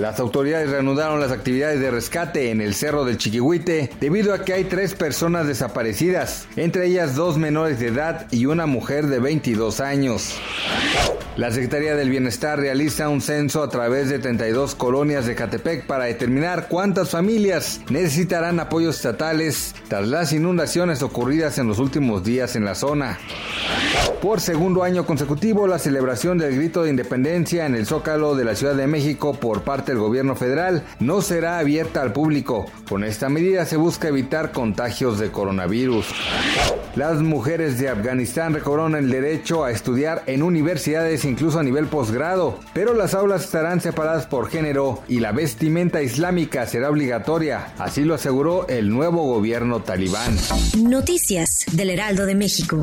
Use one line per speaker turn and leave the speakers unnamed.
Las autoridades reanudaron las actividades de rescate en el Cerro del Chiquihuite debido a que hay tres personas desaparecidas, entre ellas dos menores de edad y una mujer de 22 años. La Secretaría del Bienestar realiza un censo a través de 32 colonias de Catepec para determinar cuántas familias necesitarán apoyos estatales tras las inundaciones ocurridas en los últimos días en la zona. Por segundo año consecutivo, la celebración del grito de independencia en el Zócalo de la Ciudad de México por parte del gobierno federal no será abierta al público. Con esta medida se busca evitar contagios de coronavirus. Las mujeres de Afganistán recobraron el derecho a estudiar en universidades incluso a nivel posgrado, pero las aulas estarán separadas por género y la vestimenta islámica será obligatoria, así lo aseguró el nuevo gobierno talibán.
Noticias del Heraldo de México.